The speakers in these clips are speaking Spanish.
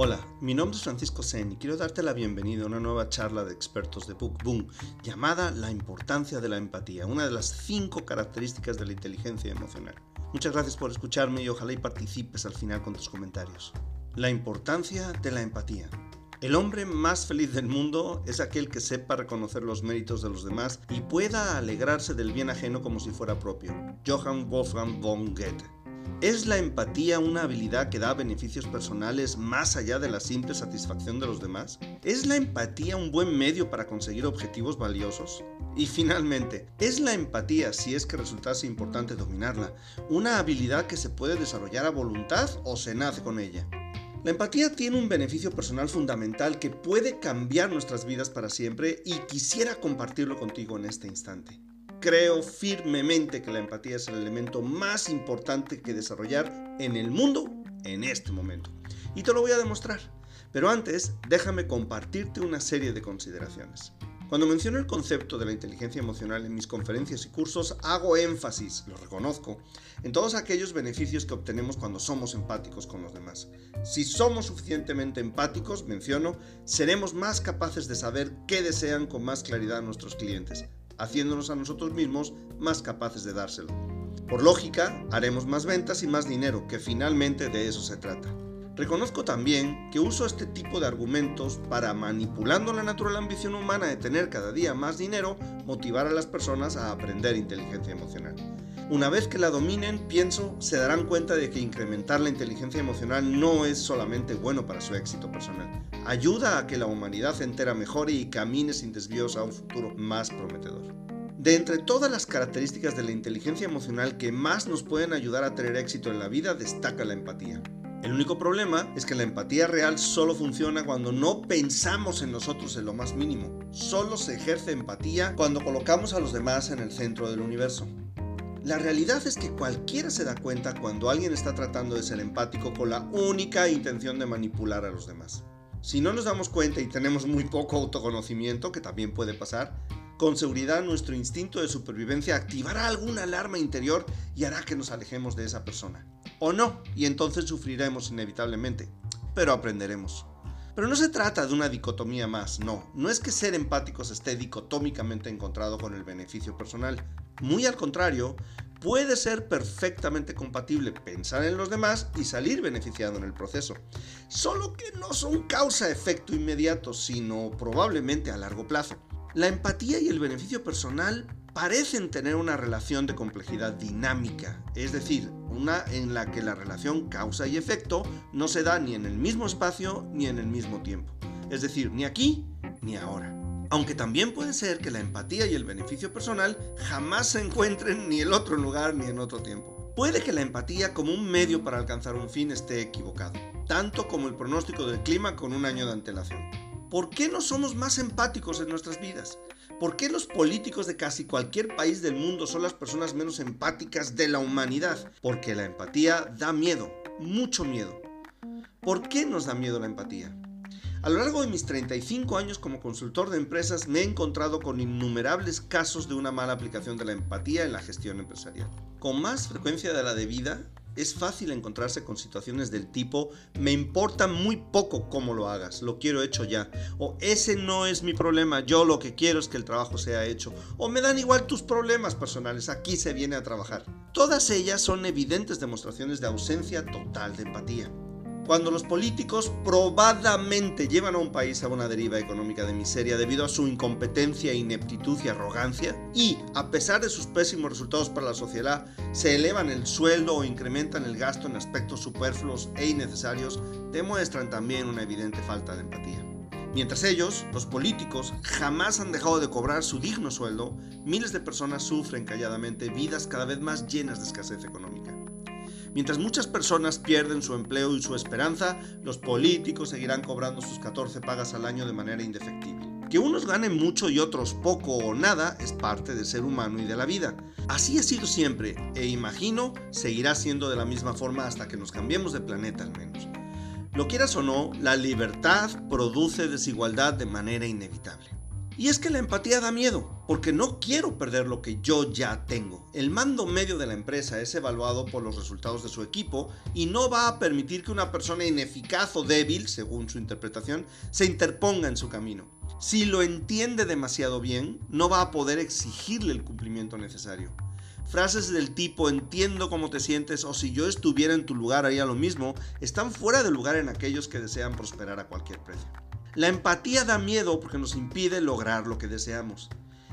Hola, mi nombre es Francisco Sen y quiero darte la bienvenida a una nueva charla de expertos de Book Boom llamada La importancia de la empatía, una de las cinco características de la inteligencia emocional. Muchas gracias por escucharme y ojalá y participes al final con tus comentarios. La importancia de la empatía. El hombre más feliz del mundo es aquel que sepa reconocer los méritos de los demás y pueda alegrarse del bien ajeno como si fuera propio. Johann Wolfgang von Goethe. ¿Es la empatía una habilidad que da beneficios personales más allá de la simple satisfacción de los demás? ¿Es la empatía un buen medio para conseguir objetivos valiosos? Y finalmente, ¿es la empatía, si es que resultase importante dominarla, una habilidad que se puede desarrollar a voluntad o se nace con ella? La empatía tiene un beneficio personal fundamental que puede cambiar nuestras vidas para siempre y quisiera compartirlo contigo en este instante. Creo firmemente que la empatía es el elemento más importante que desarrollar en el mundo en este momento. Y te lo voy a demostrar. Pero antes, déjame compartirte una serie de consideraciones. Cuando menciono el concepto de la inteligencia emocional en mis conferencias y cursos, hago énfasis, lo reconozco, en todos aquellos beneficios que obtenemos cuando somos empáticos con los demás. Si somos suficientemente empáticos, menciono, seremos más capaces de saber qué desean con más claridad nuestros clientes, haciéndonos a nosotros mismos más capaces de dárselo. Por lógica, haremos más ventas y más dinero, que finalmente de eso se trata. Reconozco también que uso este tipo de argumentos para, manipulando la natural ambición humana de tener cada día más dinero, motivar a las personas a aprender inteligencia emocional. Una vez que la dominen, pienso, se darán cuenta de que incrementar la inteligencia emocional no es solamente bueno para su éxito personal. Ayuda a que la humanidad entera mejore y camine sin desvíos a un futuro más prometedor. De entre todas las características de la inteligencia emocional que más nos pueden ayudar a tener éxito en la vida, destaca la empatía. El único problema es que la empatía real solo funciona cuando no pensamos en nosotros en lo más mínimo. Solo se ejerce empatía cuando colocamos a los demás en el centro del universo. La realidad es que cualquiera se da cuenta cuando alguien está tratando de ser empático con la única intención de manipular a los demás. Si no nos damos cuenta y tenemos muy poco autoconocimiento, que también puede pasar, con seguridad nuestro instinto de supervivencia activará alguna alarma interior y hará que nos alejemos de esa persona. O no, y entonces sufriremos inevitablemente, pero aprenderemos. Pero no se trata de una dicotomía más, no, no es que ser empáticos esté dicotómicamente encontrado con el beneficio personal, muy al contrario, puede ser perfectamente compatible pensar en los demás y salir beneficiado en el proceso. Solo que no son causa-efecto inmediato, sino probablemente a largo plazo. La empatía y el beneficio personal parecen tener una relación de complejidad dinámica, es decir, una en la que la relación causa y efecto no se da ni en el mismo espacio ni en el mismo tiempo, es decir, ni aquí ni ahora. Aunque también puede ser que la empatía y el beneficio personal jamás se encuentren ni en otro lugar ni en otro tiempo. Puede que la empatía como un medio para alcanzar un fin esté equivocado, tanto como el pronóstico del clima con un año de antelación. ¿Por qué no somos más empáticos en nuestras vidas? ¿Por qué los políticos de casi cualquier país del mundo son las personas menos empáticas de la humanidad? Porque la empatía da miedo, mucho miedo. ¿Por qué nos da miedo la empatía? A lo largo de mis 35 años como consultor de empresas me he encontrado con innumerables casos de una mala aplicación de la empatía en la gestión empresarial. Con más frecuencia de la debida, es fácil encontrarse con situaciones del tipo me importa muy poco cómo lo hagas, lo quiero hecho ya, o ese no es mi problema, yo lo que quiero es que el trabajo sea hecho, o me dan igual tus problemas personales, aquí se viene a trabajar. Todas ellas son evidentes demostraciones de ausencia total de empatía. Cuando los políticos probadamente llevan a un país a una deriva económica de miseria debido a su incompetencia, ineptitud y arrogancia, y a pesar de sus pésimos resultados para la sociedad, se elevan el sueldo o incrementan el gasto en aspectos superfluos e innecesarios, demuestran también una evidente falta de empatía. Mientras ellos, los políticos, jamás han dejado de cobrar su digno sueldo, miles de personas sufren calladamente vidas cada vez más llenas de escasez económica. Mientras muchas personas pierden su empleo y su esperanza, los políticos seguirán cobrando sus 14 pagas al año de manera indefectible. Que unos ganen mucho y otros poco o nada es parte del ser humano y de la vida. Así ha sido siempre e imagino seguirá siendo de la misma forma hasta que nos cambiemos de planeta al menos. Lo quieras o no, la libertad produce desigualdad de manera inevitable. Y es que la empatía da miedo, porque no quiero perder lo que yo ya tengo. El mando medio de la empresa es evaluado por los resultados de su equipo y no va a permitir que una persona ineficaz o débil, según su interpretación, se interponga en su camino. Si lo entiende demasiado bien, no va a poder exigirle el cumplimiento necesario. Frases del tipo entiendo cómo te sientes o si yo estuviera en tu lugar haría lo mismo están fuera de lugar en aquellos que desean prosperar a cualquier precio. La empatía da miedo porque nos impide lograr lo que deseamos.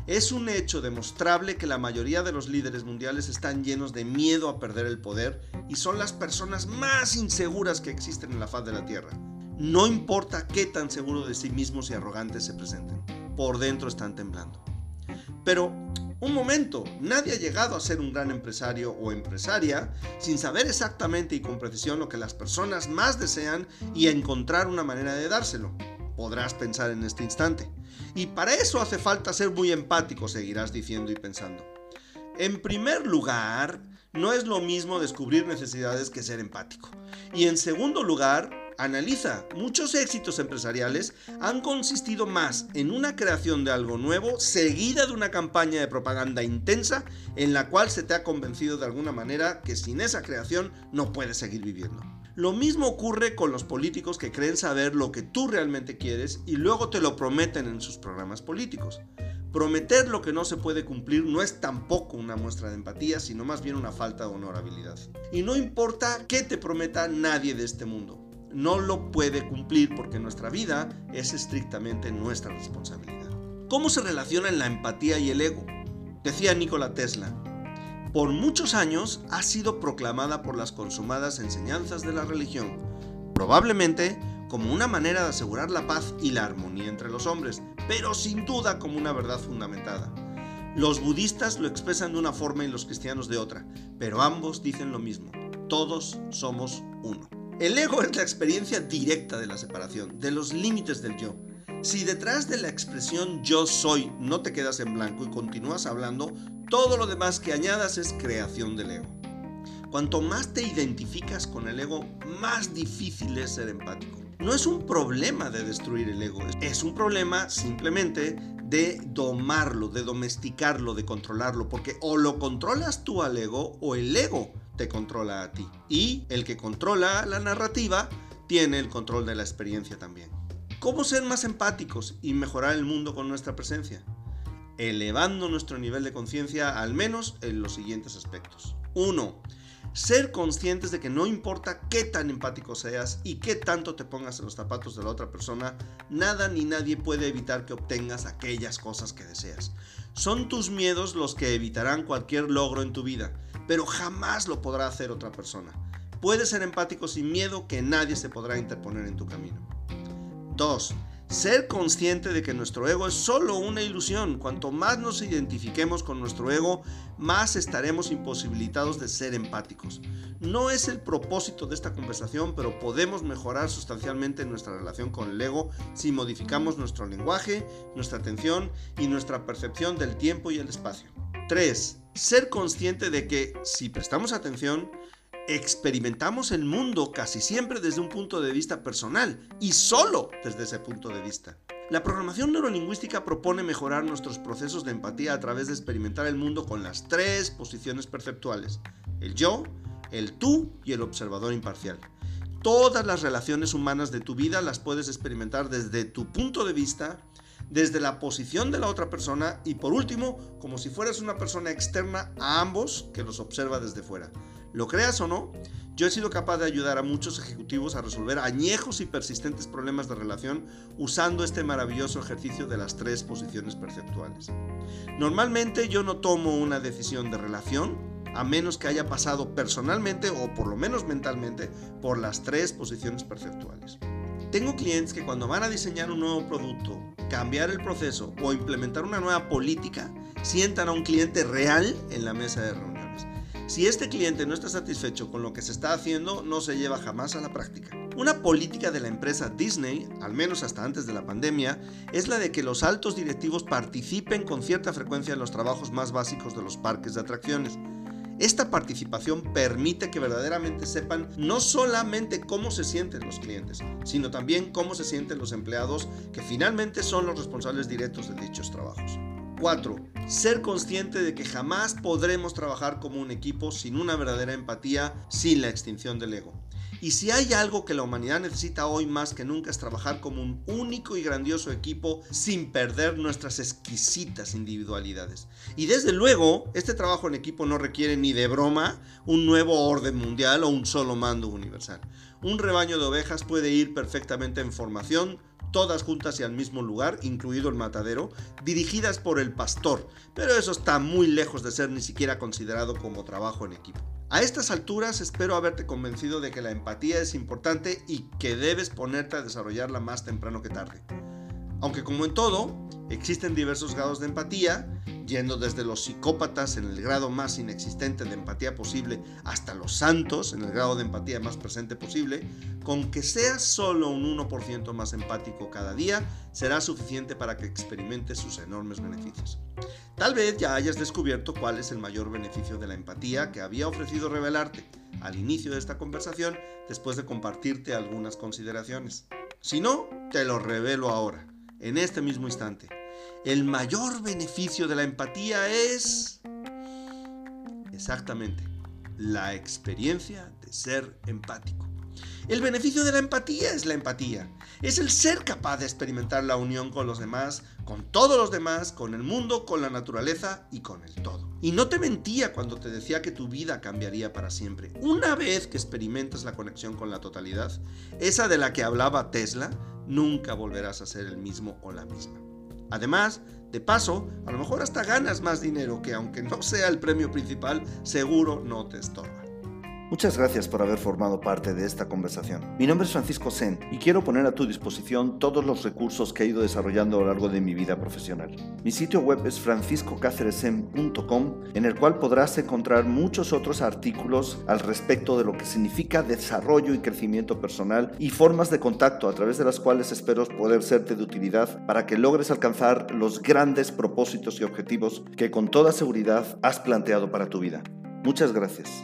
Es un hecho demostrable que la mayoría de los líderes mundiales están llenos de miedo a perder el poder y son las personas más inseguras que existen en la faz de la Tierra. No importa qué tan seguros de sí mismos y arrogantes se presenten, por dentro están temblando. Pero, un momento, nadie ha llegado a ser un gran empresario o empresaria sin saber exactamente y con precisión lo que las personas más desean y encontrar una manera de dárselo podrás pensar en este instante. Y para eso hace falta ser muy empático, seguirás diciendo y pensando. En primer lugar, no es lo mismo descubrir necesidades que ser empático. Y en segundo lugar, analiza, muchos éxitos empresariales han consistido más en una creación de algo nuevo seguida de una campaña de propaganda intensa en la cual se te ha convencido de alguna manera que sin esa creación no puedes seguir viviendo. Lo mismo ocurre con los políticos que creen saber lo que tú realmente quieres y luego te lo prometen en sus programas políticos. Prometer lo que no se puede cumplir no es tampoco una muestra de empatía, sino más bien una falta de honorabilidad. Y no importa qué te prometa nadie de este mundo, no lo puede cumplir porque nuestra vida es estrictamente nuestra responsabilidad. ¿Cómo se relacionan la empatía y el ego? Decía Nikola Tesla, por muchos años ha sido proclamada por las consumadas enseñanzas de la religión, probablemente como una manera de asegurar la paz y la armonía entre los hombres, pero sin duda como una verdad fundamentada. Los budistas lo expresan de una forma y los cristianos de otra, pero ambos dicen lo mismo, todos somos uno. El ego es la experiencia directa de la separación, de los límites del yo. Si detrás de la expresión yo soy no te quedas en blanco y continúas hablando, todo lo demás que añadas es creación del ego. Cuanto más te identificas con el ego, más difícil es ser empático. No es un problema de destruir el ego, es un problema simplemente de domarlo, de domesticarlo, de controlarlo, porque o lo controlas tú al ego o el ego te controla a ti. Y el que controla la narrativa tiene el control de la experiencia también. ¿Cómo ser más empáticos y mejorar el mundo con nuestra presencia? Elevando nuestro nivel de conciencia al menos en los siguientes aspectos. 1. Ser conscientes de que no importa qué tan empático seas y qué tanto te pongas en los zapatos de la otra persona, nada ni nadie puede evitar que obtengas aquellas cosas que deseas. Son tus miedos los que evitarán cualquier logro en tu vida, pero jamás lo podrá hacer otra persona. Puedes ser empático sin miedo que nadie se podrá interponer en tu camino. 2. Ser consciente de que nuestro ego es solo una ilusión. Cuanto más nos identifiquemos con nuestro ego, más estaremos imposibilitados de ser empáticos. No es el propósito de esta conversación, pero podemos mejorar sustancialmente nuestra relación con el ego si modificamos nuestro lenguaje, nuestra atención y nuestra percepción del tiempo y el espacio. 3. Ser consciente de que, si prestamos atención, experimentamos el mundo casi siempre desde un punto de vista personal y solo desde ese punto de vista. La programación neurolingüística propone mejorar nuestros procesos de empatía a través de experimentar el mundo con las tres posiciones perceptuales, el yo, el tú y el observador imparcial. Todas las relaciones humanas de tu vida las puedes experimentar desde tu punto de vista, desde la posición de la otra persona y por último, como si fueras una persona externa a ambos que los observa desde fuera. Lo creas o no, yo he sido capaz de ayudar a muchos ejecutivos a resolver añejos y persistentes problemas de relación usando este maravilloso ejercicio de las tres posiciones perceptuales. Normalmente yo no tomo una decisión de relación a menos que haya pasado personalmente o por lo menos mentalmente por las tres posiciones perceptuales. Tengo clientes que cuando van a diseñar un nuevo producto, cambiar el proceso o implementar una nueva política, sientan a un cliente real en la mesa de reunión. Si este cliente no está satisfecho con lo que se está haciendo, no se lleva jamás a la práctica. Una política de la empresa Disney, al menos hasta antes de la pandemia, es la de que los altos directivos participen con cierta frecuencia en los trabajos más básicos de los parques de atracciones. Esta participación permite que verdaderamente sepan no solamente cómo se sienten los clientes, sino también cómo se sienten los empleados que finalmente son los responsables directos de dichos trabajos. 4. Ser consciente de que jamás podremos trabajar como un equipo sin una verdadera empatía, sin la extinción del ego. Y si hay algo que la humanidad necesita hoy más que nunca es trabajar como un único y grandioso equipo sin perder nuestras exquisitas individualidades. Y desde luego, este trabajo en equipo no requiere ni de broma un nuevo orden mundial o un solo mando universal. Un rebaño de ovejas puede ir perfectamente en formación, todas juntas y al mismo lugar, incluido el matadero, dirigidas por el pastor, pero eso está muy lejos de ser ni siquiera considerado como trabajo en equipo. A estas alturas espero haberte convencido de que la empatía es importante y que debes ponerte a desarrollarla más temprano que tarde. Aunque como en todo, existen diversos grados de empatía, yendo desde los psicópatas en el grado más inexistente de empatía posible hasta los santos en el grado de empatía más presente posible, con que seas solo un 1% más empático cada día será suficiente para que experimentes sus enormes beneficios. Tal vez ya hayas descubierto cuál es el mayor beneficio de la empatía que había ofrecido revelarte al inicio de esta conversación después de compartirte algunas consideraciones. Si no, te lo revelo ahora, en este mismo instante el mayor beneficio de la empatía es exactamente la experiencia de ser empático. El beneficio de la empatía es la empatía. Es el ser capaz de experimentar la unión con los demás, con todos los demás, con el mundo, con la naturaleza y con el todo. Y no te mentía cuando te decía que tu vida cambiaría para siempre. Una vez que experimentas la conexión con la totalidad, esa de la que hablaba Tesla, nunca volverás a ser el mismo o la misma. Además, de paso, a lo mejor hasta ganas más dinero que aunque no sea el premio principal, seguro no te estorba. Muchas gracias por haber formado parte de esta conversación. Mi nombre es Francisco Sen y quiero poner a tu disposición todos los recursos que he ido desarrollando a lo largo de mi vida profesional. Mi sitio web es franciscocáceresen.com en el cual podrás encontrar muchos otros artículos al respecto de lo que significa desarrollo y crecimiento personal y formas de contacto a través de las cuales espero poder serte de utilidad para que logres alcanzar los grandes propósitos y objetivos que con toda seguridad has planteado para tu vida. Muchas gracias.